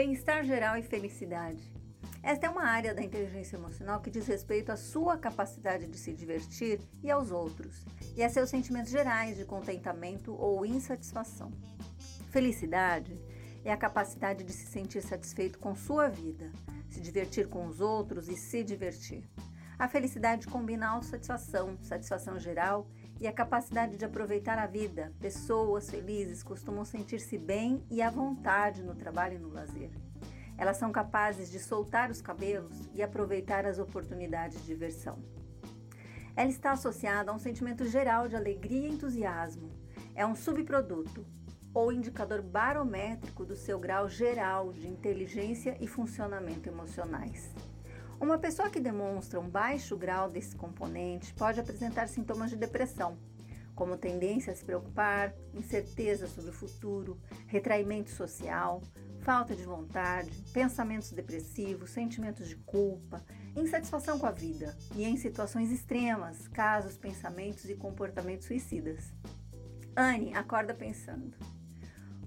Bem-estar geral e felicidade. Esta é uma área da inteligência emocional que diz respeito à sua capacidade de se divertir e aos outros, e a seus sentimentos gerais de contentamento ou insatisfação. Felicidade é a capacidade de se sentir satisfeito com sua vida, se divertir com os outros e se divertir. A felicidade combina a autossatisfação, satisfação geral e a capacidade de aproveitar a vida. Pessoas felizes costumam sentir-se bem e à vontade no trabalho e no lazer. Elas são capazes de soltar os cabelos e aproveitar as oportunidades de diversão. Ela está associada a um sentimento geral de alegria e entusiasmo. É um subproduto ou indicador barométrico do seu grau geral de inteligência e funcionamento emocionais. Uma pessoa que demonstra um baixo grau desse componente pode apresentar sintomas de depressão, como tendência a se preocupar, incerteza sobre o futuro, retraimento social, falta de vontade, pensamentos depressivos, sentimentos de culpa, insatisfação com a vida e, em situações extremas, casos, pensamentos e comportamentos suicidas. Anne acorda pensando: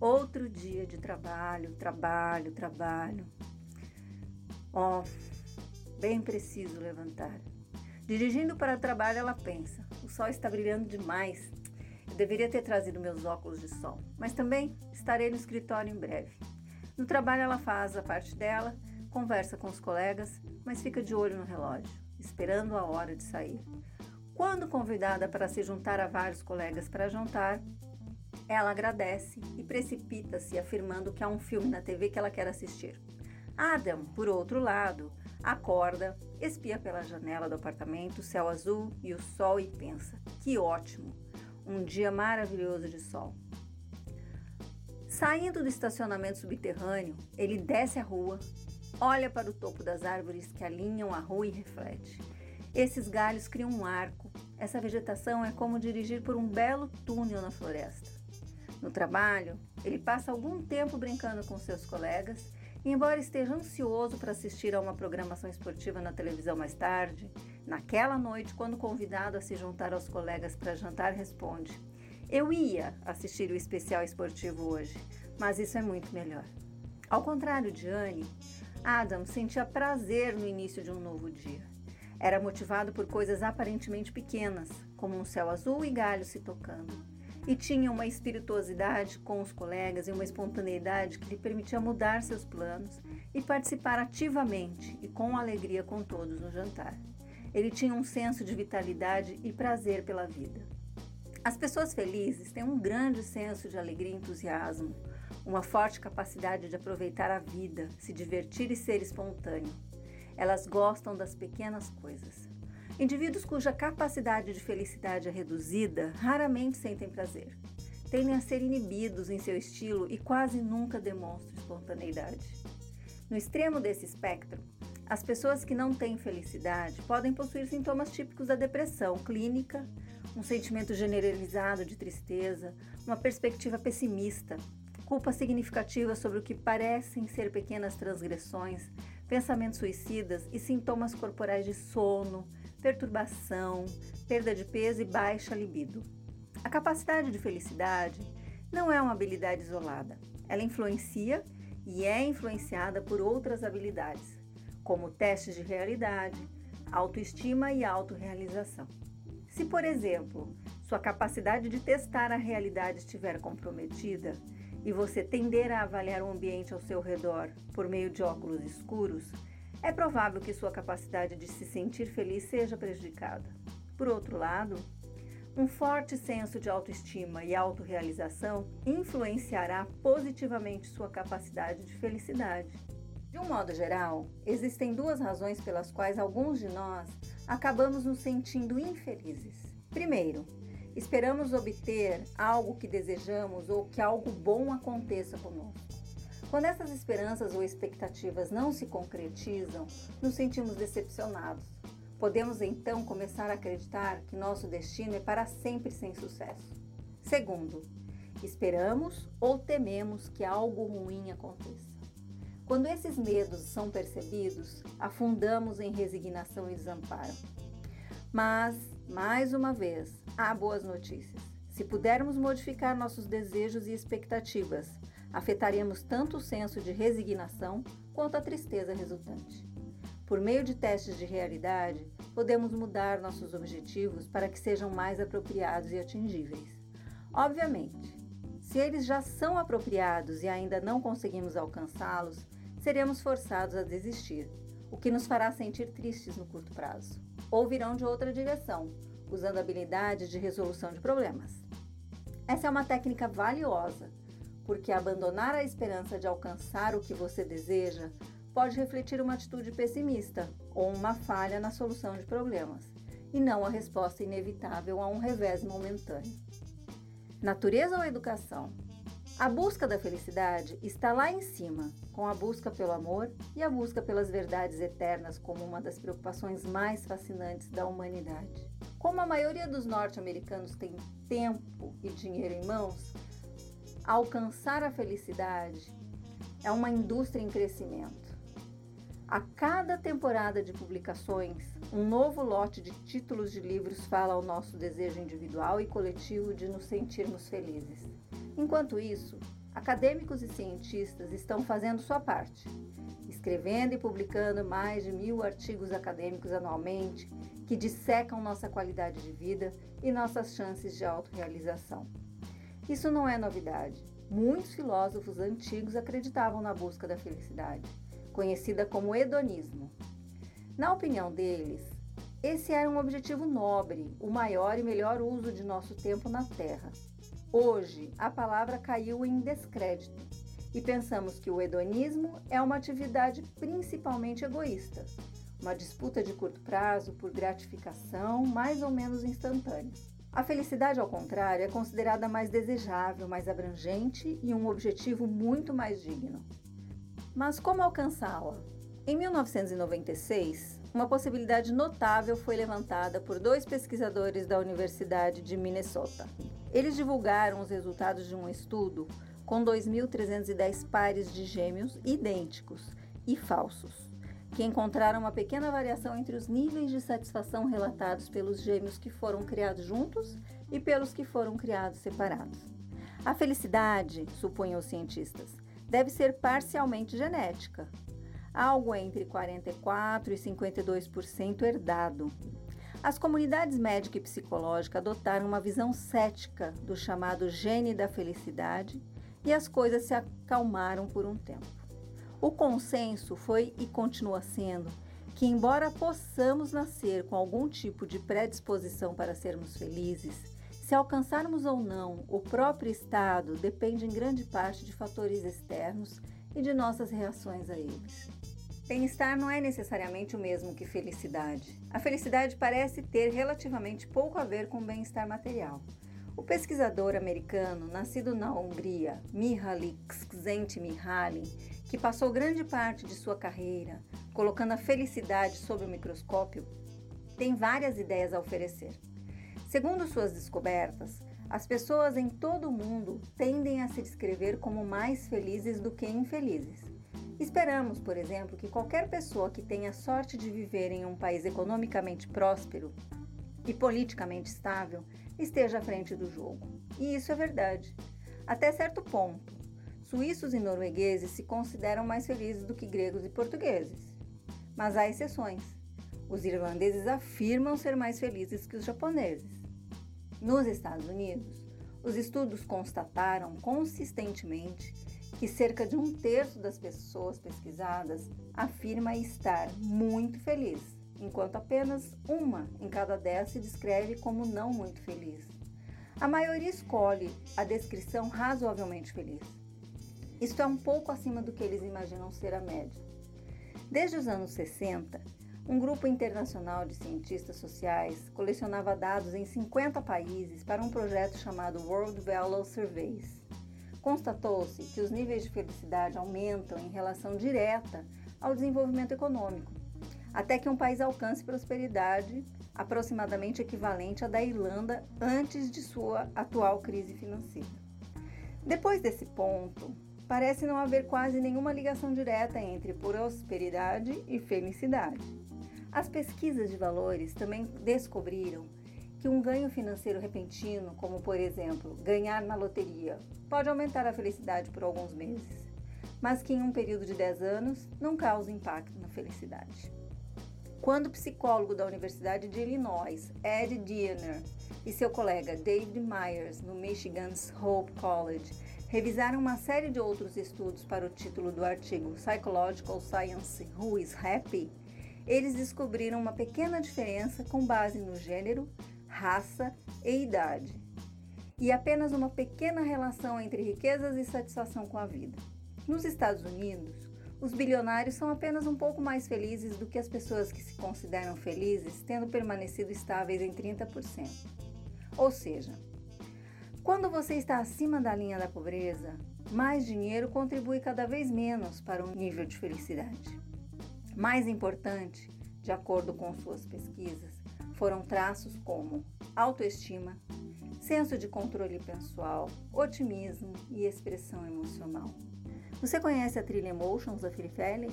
outro dia de trabalho, trabalho, trabalho. Ó, oh, Bem preciso levantar. Dirigindo para o trabalho, ela pensa: o sol está brilhando demais. Eu deveria ter trazido meus óculos de sol, mas também estarei no escritório em breve. No trabalho, ela faz a parte dela, conversa com os colegas, mas fica de olho no relógio, esperando a hora de sair. Quando convidada para se juntar a vários colegas para jantar, ela agradece e precipita-se afirmando que há um filme na TV que ela quer assistir. Adam, por outro lado, acorda, espia pela janela do apartamento, o céu azul e o sol e pensa: que ótimo! Um dia maravilhoso de sol. Saindo do estacionamento subterrâneo, ele desce a rua, olha para o topo das árvores que alinham a rua e reflete. Esses galhos criam um arco. Essa vegetação é como dirigir por um belo túnel na floresta. No trabalho, ele passa algum tempo brincando com seus colegas embora esteja ansioso para assistir a uma programação esportiva na televisão mais tarde, naquela noite, quando convidado a se juntar aos colegas para jantar, responde: Eu ia assistir o especial esportivo hoje, mas isso é muito melhor. Ao contrário de Anne, Adam sentia prazer no início de um novo dia. Era motivado por coisas aparentemente pequenas, como um céu azul e galhos se tocando e tinha uma espirituosidade com os colegas e uma espontaneidade que lhe permitia mudar seus planos e participar ativamente e com alegria com todos no jantar. Ele tinha um senso de vitalidade e prazer pela vida. As pessoas felizes têm um grande senso de alegria e entusiasmo, uma forte capacidade de aproveitar a vida, se divertir e ser espontâneo. Elas gostam das pequenas coisas. Indivíduos cuja capacidade de felicidade é reduzida raramente sentem prazer. Tendem a ser inibidos em seu estilo e quase nunca demonstram espontaneidade. No extremo desse espectro, as pessoas que não têm felicidade podem possuir sintomas típicos da depressão clínica, um sentimento generalizado de tristeza, uma perspectiva pessimista, culpa significativa sobre o que parecem ser pequenas transgressões, pensamentos suicidas e sintomas corporais de sono, perturbação, perda de peso e baixa libido. A capacidade de felicidade não é uma habilidade isolada. Ela influencia e é influenciada por outras habilidades, como testes de realidade, autoestima e autorrealização. Se, por exemplo, sua capacidade de testar a realidade estiver comprometida e você tender a avaliar o ambiente ao seu redor por meio de óculos escuros, é provável que sua capacidade de se sentir feliz seja prejudicada. Por outro lado, um forte senso de autoestima e autorrealização influenciará positivamente sua capacidade de felicidade. De um modo geral, existem duas razões pelas quais alguns de nós acabamos nos sentindo infelizes. Primeiro, esperamos obter algo que desejamos ou que algo bom aconteça conosco. Quando essas esperanças ou expectativas não se concretizam, nos sentimos decepcionados. Podemos então começar a acreditar que nosso destino é para sempre sem sucesso. Segundo, esperamos ou tememos que algo ruim aconteça. Quando esses medos são percebidos, afundamos em resignação e desamparo. Mas, mais uma vez, há boas notícias. Se pudermos modificar nossos desejos e expectativas, afetaríamos tanto o senso de resignação quanto a tristeza resultante. Por meio de testes de realidade, podemos mudar nossos objetivos para que sejam mais apropriados e atingíveis. Obviamente, se eles já são apropriados e ainda não conseguimos alcançá-los, seremos forçados a desistir, o que nos fará sentir tristes no curto prazo. Ou virão de outra direção, usando habilidades de resolução de problemas. Essa é uma técnica valiosa, porque abandonar a esperança de alcançar o que você deseja pode refletir uma atitude pessimista ou uma falha na solução de problemas, e não a resposta inevitável a um revés momentâneo. Natureza ou educação? A busca da felicidade está lá em cima, com a busca pelo amor e a busca pelas verdades eternas como uma das preocupações mais fascinantes da humanidade. Como a maioria dos norte-americanos tem tempo e dinheiro em mãos, alcançar a felicidade é uma indústria em crescimento. A cada temporada de publicações, um novo lote de títulos de livros fala ao nosso desejo individual e coletivo de nos sentirmos felizes. Enquanto isso, acadêmicos e cientistas estão fazendo sua parte, escrevendo e publicando mais de mil artigos acadêmicos anualmente que dissecam nossa qualidade de vida e nossas chances de autorrealização. Isso não é novidade. Muitos filósofos antigos acreditavam na busca da felicidade conhecida como hedonismo. Na opinião deles, esse era um objetivo nobre, o maior e melhor uso de nosso tempo na Terra. Hoje, a palavra caiu em descrédito e pensamos que o hedonismo é uma atividade principalmente egoísta, uma disputa de curto prazo por gratificação mais ou menos instantânea. A felicidade, ao contrário, é considerada mais desejável, mais abrangente e um objetivo muito mais digno. Mas como alcançá-la? Em 1996, uma possibilidade notável foi levantada por dois pesquisadores da Universidade de Minnesota. Eles divulgaram os resultados de um estudo com 2.310 pares de gêmeos idênticos e falsos, que encontraram uma pequena variação entre os níveis de satisfação relatados pelos gêmeos que foram criados juntos e pelos que foram criados separados. A felicidade, supunham os cientistas, deve ser parcialmente genética, algo entre 44% e 52% herdado. As comunidades médica e psicológica adotaram uma visão cética do chamado gene da felicidade e as coisas se acalmaram por um tempo. O consenso foi e continua sendo que, embora possamos nascer com algum tipo de predisposição para sermos felizes, se alcançarmos ou não o próprio estado depende em grande parte de fatores externos e de nossas reações a eles. Bem-estar não é necessariamente o mesmo que felicidade. A felicidade parece ter relativamente pouco a ver com bem-estar material. O pesquisador americano, nascido na Hungria, Mihaly Csikszentmihalyi, que passou grande parte de sua carreira colocando a felicidade sob o microscópio, tem várias ideias a oferecer. Segundo suas descobertas, as pessoas em todo o mundo tendem a se descrever como mais felizes do que infelizes. Esperamos, por exemplo, que qualquer pessoa que tenha sorte de viver em um país economicamente próspero e politicamente estável esteja à frente do jogo. E isso é verdade. Até certo ponto. Suíços e noruegueses se consideram mais felizes do que gregos e portugueses. Mas há exceções. Os irlandeses afirmam ser mais felizes que os japoneses. Nos Estados Unidos, os estudos constataram consistentemente que cerca de um terço das pessoas pesquisadas afirma estar muito feliz, enquanto apenas uma em cada dez se descreve como não muito feliz. A maioria escolhe a descrição razoavelmente feliz. Isto é um pouco acima do que eles imaginam ser a média. Desde os anos 60, um grupo internacional de cientistas sociais colecionava dados em 50 países para um projeto chamado World Value Surveys. Constatou-se que os níveis de felicidade aumentam em relação direta ao desenvolvimento econômico, até que um país alcance prosperidade aproximadamente equivalente à da Irlanda antes de sua atual crise financeira. Depois desse ponto, parece não haver quase nenhuma ligação direta entre prosperidade e felicidade. As pesquisas de valores também descobriram que um ganho financeiro repentino, como por exemplo ganhar na loteria, pode aumentar a felicidade por alguns meses, mas que em um período de 10 anos não causa impacto na felicidade. Quando o psicólogo da Universidade de Illinois, Ed Diener, e seu colega David Myers, no Michigan's Hope College, revisaram uma série de outros estudos para o título do artigo Psychological Science Who is Happy, eles descobriram uma pequena diferença com base no gênero, raça e idade, e apenas uma pequena relação entre riquezas e satisfação com a vida. Nos Estados Unidos, os bilionários são apenas um pouco mais felizes do que as pessoas que se consideram felizes, tendo permanecido estáveis em 30%. Ou seja, quando você está acima da linha da pobreza, mais dinheiro contribui cada vez menos para um nível de felicidade. Mais importante, de acordo com suas pesquisas, foram traços como autoestima, senso de controle pessoal, otimismo e expressão emocional. Você conhece a trilha Emotions da Filifelli?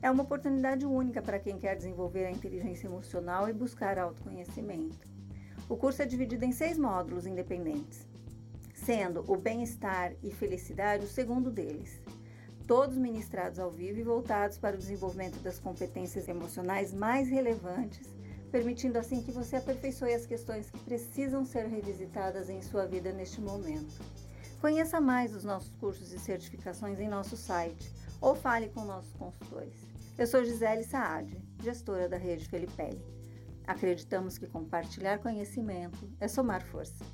É uma oportunidade única para quem quer desenvolver a inteligência emocional e buscar autoconhecimento. O curso é dividido em seis módulos independentes, sendo o bem-estar e felicidade o segundo deles. Todos ministrados ao vivo e voltados para o desenvolvimento das competências emocionais mais relevantes, permitindo assim que você aperfeiçoe as questões que precisam ser revisitadas em sua vida neste momento. Conheça mais os nossos cursos e certificações em nosso site ou fale com nossos consultores. Eu sou Gisele Saad, gestora da Rede Felipelli. Acreditamos que compartilhar conhecimento é somar força.